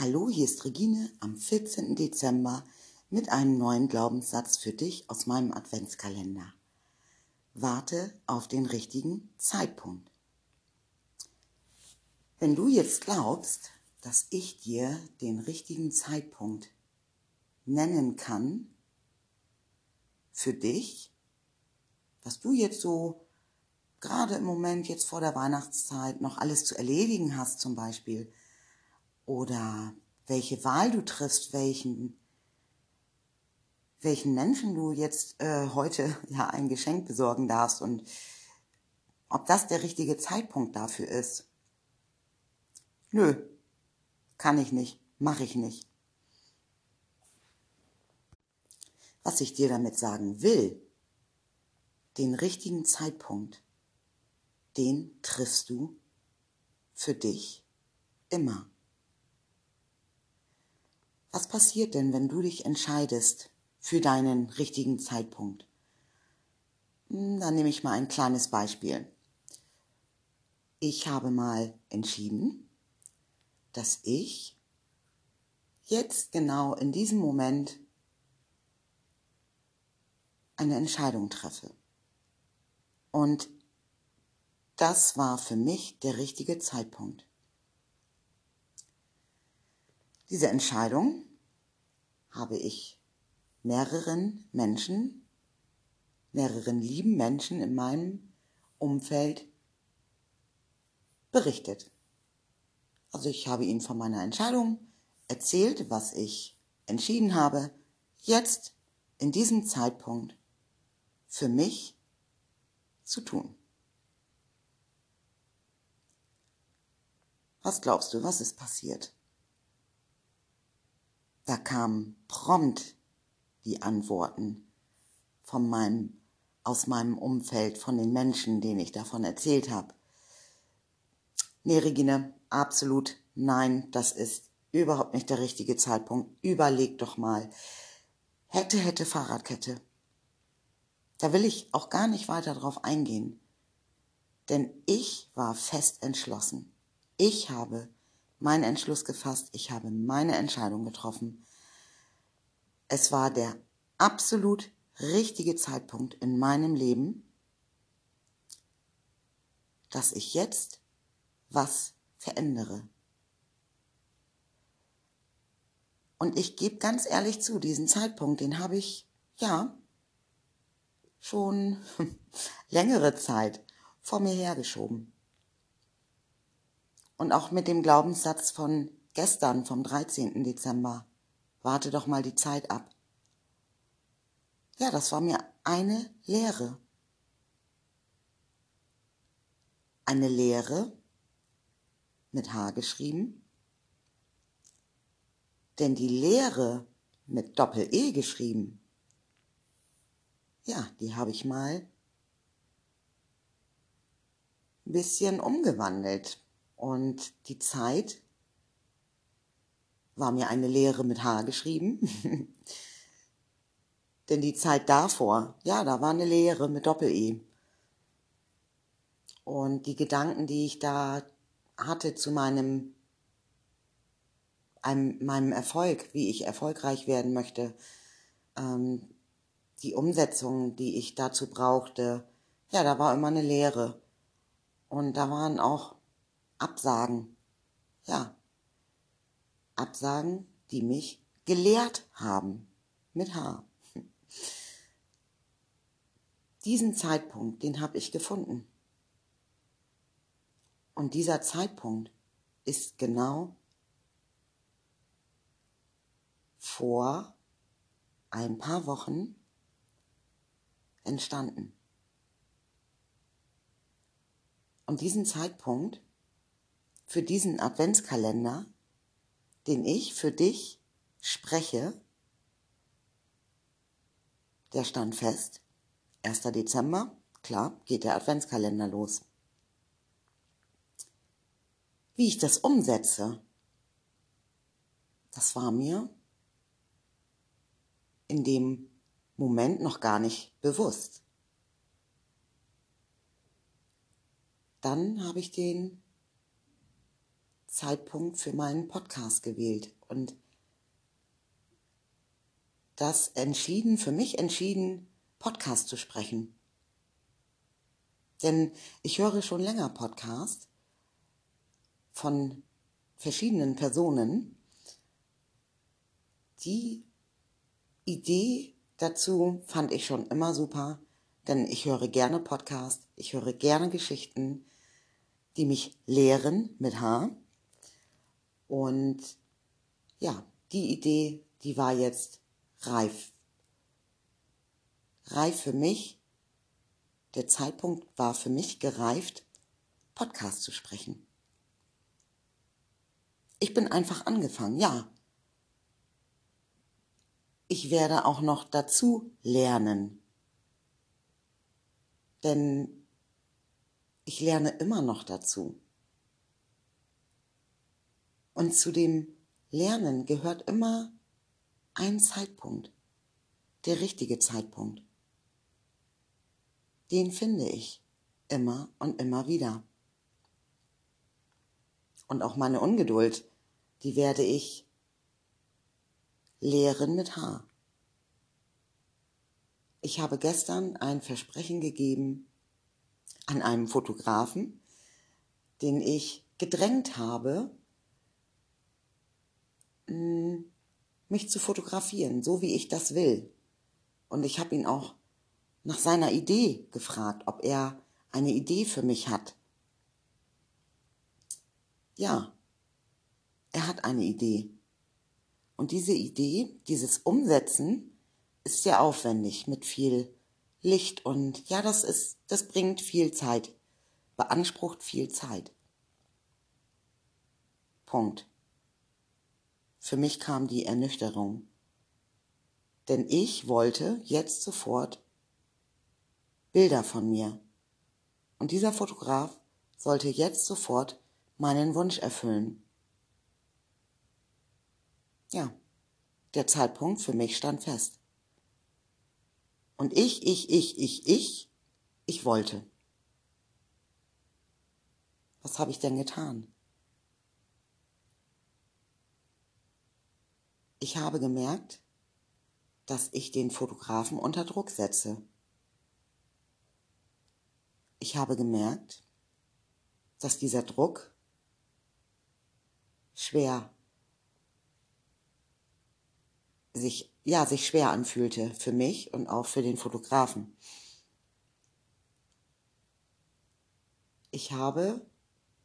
Hallo, hier ist Regine am 14. Dezember mit einem neuen Glaubenssatz für dich aus meinem Adventskalender. Warte auf den richtigen Zeitpunkt. Wenn du jetzt glaubst, dass ich dir den richtigen Zeitpunkt nennen kann für dich, was du jetzt so gerade im Moment jetzt vor der Weihnachtszeit noch alles zu erledigen hast zum Beispiel, oder welche Wahl du triffst, welchen, welchen Menschen du jetzt äh, heute ja ein Geschenk besorgen darfst und ob das der richtige Zeitpunkt dafür ist. Nö, kann ich nicht, mache ich nicht. Was ich dir damit sagen will, den richtigen Zeitpunkt, den triffst du für dich immer. Was passiert denn, wenn du dich entscheidest für deinen richtigen Zeitpunkt? Hm, dann nehme ich mal ein kleines Beispiel. Ich habe mal entschieden, dass ich jetzt genau in diesem Moment eine Entscheidung treffe. Und das war für mich der richtige Zeitpunkt. Diese Entscheidung habe ich mehreren Menschen, mehreren lieben Menschen in meinem Umfeld berichtet. Also ich habe ihnen von meiner Entscheidung erzählt, was ich entschieden habe, jetzt in diesem Zeitpunkt für mich zu tun. Was glaubst du, was ist passiert? Da kamen prompt die Antworten von meinem, aus meinem Umfeld, von den Menschen, denen ich davon erzählt habe. Nee, Regine, absolut nein, das ist überhaupt nicht der richtige Zeitpunkt. Überleg doch mal. Hätte, hätte Fahrradkette. Da will ich auch gar nicht weiter drauf eingehen. Denn ich war fest entschlossen. Ich habe meinen Entschluss gefasst, ich habe meine Entscheidung getroffen. Es war der absolut richtige Zeitpunkt in meinem Leben, dass ich jetzt was verändere. Und ich gebe ganz ehrlich zu, diesen Zeitpunkt, den habe ich, ja, schon längere Zeit vor mir hergeschoben. Und auch mit dem Glaubenssatz von gestern, vom 13. Dezember. Warte doch mal die Zeit ab. Ja, das war mir eine Lehre. Eine Lehre mit H geschrieben. Denn die Lehre mit Doppel-E geschrieben, ja, die habe ich mal ein bisschen umgewandelt. Und die Zeit war mir eine Lehre mit H geschrieben. Denn die Zeit davor, ja, da war eine Lehre mit Doppel-E. Und die Gedanken, die ich da hatte zu meinem, einem, meinem Erfolg, wie ich erfolgreich werden möchte, ähm, die Umsetzung, die ich dazu brauchte, ja, da war immer eine Lehre. Und da waren auch Absagen. Ja. Absagen, die mich gelehrt haben. Mit H. Diesen Zeitpunkt, den habe ich gefunden. Und dieser Zeitpunkt ist genau vor ein paar Wochen entstanden. Und diesen Zeitpunkt für diesen Adventskalender, den ich für dich spreche, der stand fest. 1. Dezember, klar, geht der Adventskalender los. Wie ich das umsetze, das war mir in dem Moment noch gar nicht bewusst. Dann habe ich den Zeitpunkt für meinen Podcast gewählt und das entschieden, für mich entschieden, Podcast zu sprechen. Denn ich höre schon länger Podcast von verschiedenen Personen. Die Idee dazu fand ich schon immer super, denn ich höre gerne Podcast, ich höre gerne Geschichten, die mich lehren mit H. Und ja, die Idee, die war jetzt reif. Reif für mich. Der Zeitpunkt war für mich gereift, Podcast zu sprechen. Ich bin einfach angefangen, ja. Ich werde auch noch dazu lernen. Denn ich lerne immer noch dazu. Und zu dem Lernen gehört immer ein Zeitpunkt, der richtige Zeitpunkt. Den finde ich immer und immer wieder. Und auch meine Ungeduld, die werde ich lehren mit H. Ich habe gestern ein Versprechen gegeben an einem Fotografen, den ich gedrängt habe, mich zu fotografieren, so wie ich das will. Und ich habe ihn auch nach seiner Idee gefragt, ob er eine Idee für mich hat. Ja, er hat eine Idee. Und diese Idee, dieses Umsetzen, ist sehr aufwendig mit viel Licht und ja, das ist, das bringt viel Zeit, beansprucht viel Zeit. Punkt. Für mich kam die Ernüchterung. Denn ich wollte jetzt sofort Bilder von mir. Und dieser Fotograf sollte jetzt sofort meinen Wunsch erfüllen. Ja, der Zeitpunkt für mich stand fest. Und ich, ich, ich, ich, ich, ich wollte. Was habe ich denn getan? Ich habe gemerkt, dass ich den Fotografen unter Druck setze. Ich habe gemerkt, dass dieser Druck schwer sich, ja, sich schwer anfühlte für mich und auch für den Fotografen. Ich habe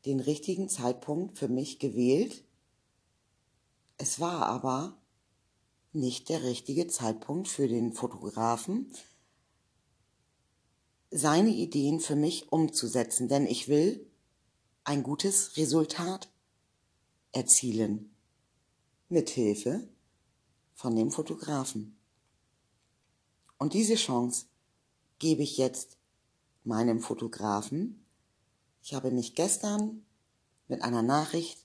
den richtigen Zeitpunkt für mich gewählt. Es war aber nicht der richtige Zeitpunkt für den Fotografen, seine Ideen für mich umzusetzen, denn ich will ein gutes Resultat erzielen. Mithilfe von dem Fotografen. Und diese Chance gebe ich jetzt meinem Fotografen. Ich habe mich gestern mit einer Nachricht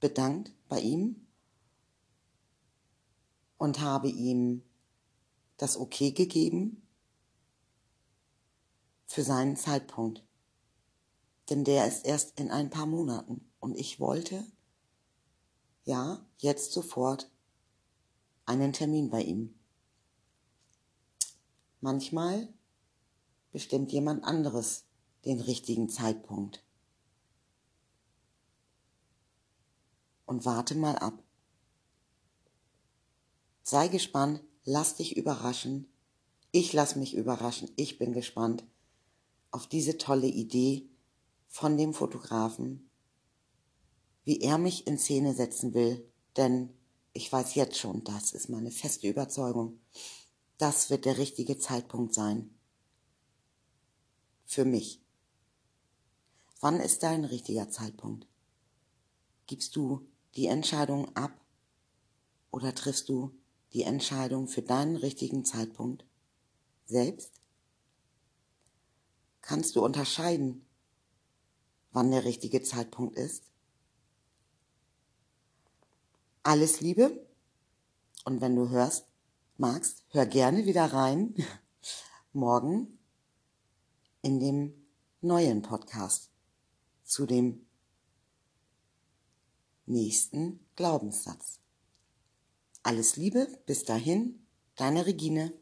bedankt bei ihm und habe ihm das Okay gegeben für seinen Zeitpunkt. Denn der ist erst in ein paar Monaten. Und ich wollte, ja, jetzt sofort einen Termin bei ihm. Manchmal bestimmt jemand anderes den richtigen Zeitpunkt. Und warte mal ab. Sei gespannt, lass dich überraschen. Ich lass mich überraschen. Ich bin gespannt auf diese tolle Idee von dem Fotografen, wie er mich in Szene setzen will, denn ich weiß jetzt schon, das ist meine feste Überzeugung, das wird der richtige Zeitpunkt sein. Für mich. Wann ist dein richtiger Zeitpunkt? Gibst du die Entscheidung ab oder triffst du die Entscheidung für deinen richtigen Zeitpunkt selbst? Kannst du unterscheiden, wann der richtige Zeitpunkt ist? Alles Liebe. Und wenn du hörst, magst, hör gerne wieder rein. Morgen in dem neuen Podcast zu dem nächsten Glaubenssatz. Alles Liebe, bis dahin, deine Regine.